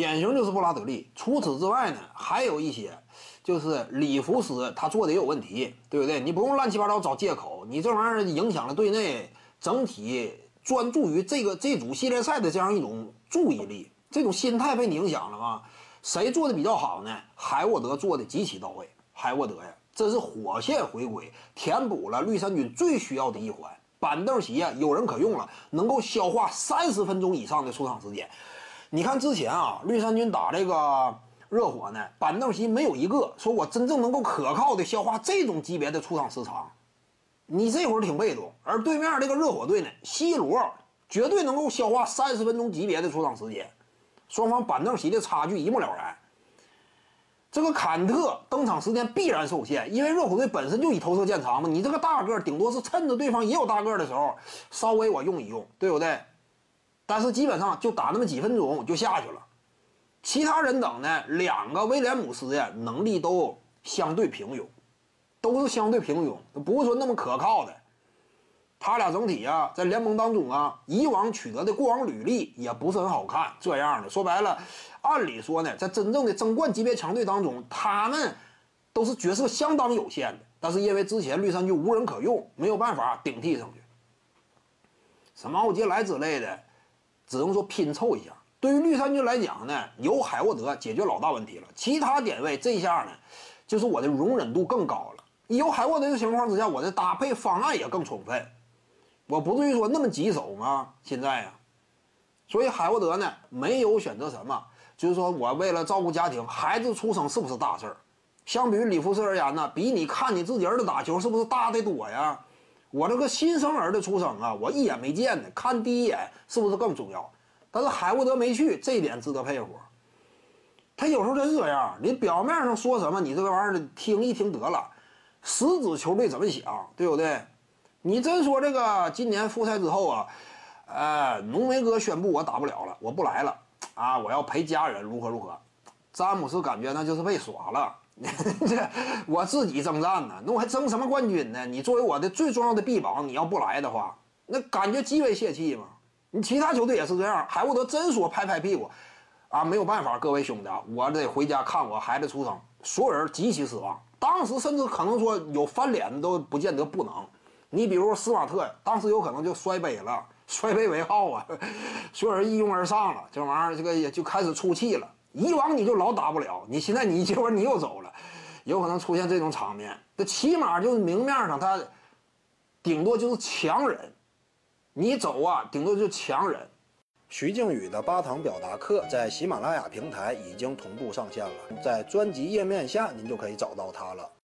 典型就是布拉德利。除此之外呢，还有一些，就是里弗斯他做的也有问题，对不对？你不用乱七八糟找借口，你这玩意儿影响了队内整体专注于这个这组系列赛的这样一种注意力，这种心态被你影响了吗？谁做的比较好呢？海沃德做的极其到位。海沃德呀，这是火线回归，填补了绿衫军最需要的一环。板凳席呀，有人可用了，能够消化三十分钟以上的出场时间。你看之前啊，绿衫军打这个热火呢，板凳席没有一个说我真正能够可靠的消化这种级别的出场时长。你这会儿挺被动，而对面这个热火队呢，C 罗绝对能够消化三十分钟级别的出场时间。双方板凳席的差距一目了然。这个坎特登场时间必然受限，因为热火队本身就以投射见长嘛。你这个大个顶多是趁着对方也有大个的时候，稍微我用一用，对不对？但是基本上就打那么几分钟就下去了。其他人等呢，两个威廉姆斯呀，能力都相对平庸，都是相对平庸，不是说那么可靠的。他俩整体啊，在联盟当中啊，以往取得的过往履历也不是很好看。这样的说白了，按理说呢，在真正的争冠级别强队当中，他们都是角色相当有限的。但是因为之前绿衫军无人可用，没有办法顶替上去。什么奥杰莱之类的，只能说拼凑一下。对于绿衫军来讲呢，有海沃德解决老大问题了。其他点位这下呢，就是我的容忍度更高了。有海沃德的情况之下，我的搭配方案也更充分。我不至于说那么棘手吗？现在呀，所以海沃德呢没有选择什么，就是说我为了照顾家庭，孩子出生是不是大事儿？相比于里弗斯而言呢，比你看你自己儿子打球是不是大得多呀？我这个新生儿的出生啊，我一眼没见的，看第一眼是不是更重要？但是海沃德没去，这一点值得佩服。他有时候真是这样，你表面上说什么，你这个玩意儿听一听得了，实质球队怎么想，对不对？你真说这个今年复赛之后啊，呃，浓眉哥宣布我打不了了，我不来了啊，我要陪家人如何如何？詹姆斯感觉那就是被耍了，这我自己征战呢，那我还争什么冠军呢？你作为我的最重要的臂膀，你要不来的话，那感觉极为泄气嘛。你其他球队也是这样，海沃德真说拍拍屁股，啊，没有办法，各位兄弟，我得回家看我孩子出生，所有人极其失望，当时甚至可能说有翻脸都不见得不能。你比如斯马特，当时有可能就摔杯了，摔杯为号啊，所有人一拥而上了，这玩意儿这个也就开始出气了。以往你就老打不了，你现在你这会儿你又走了，有可能出现这种场面。这起码就是明面上他顶多就是强人，你走啊，顶多就强人。徐静宇的八堂表达课在喜马拉雅平台已经同步上线了，在专辑页面下您就可以找到它了。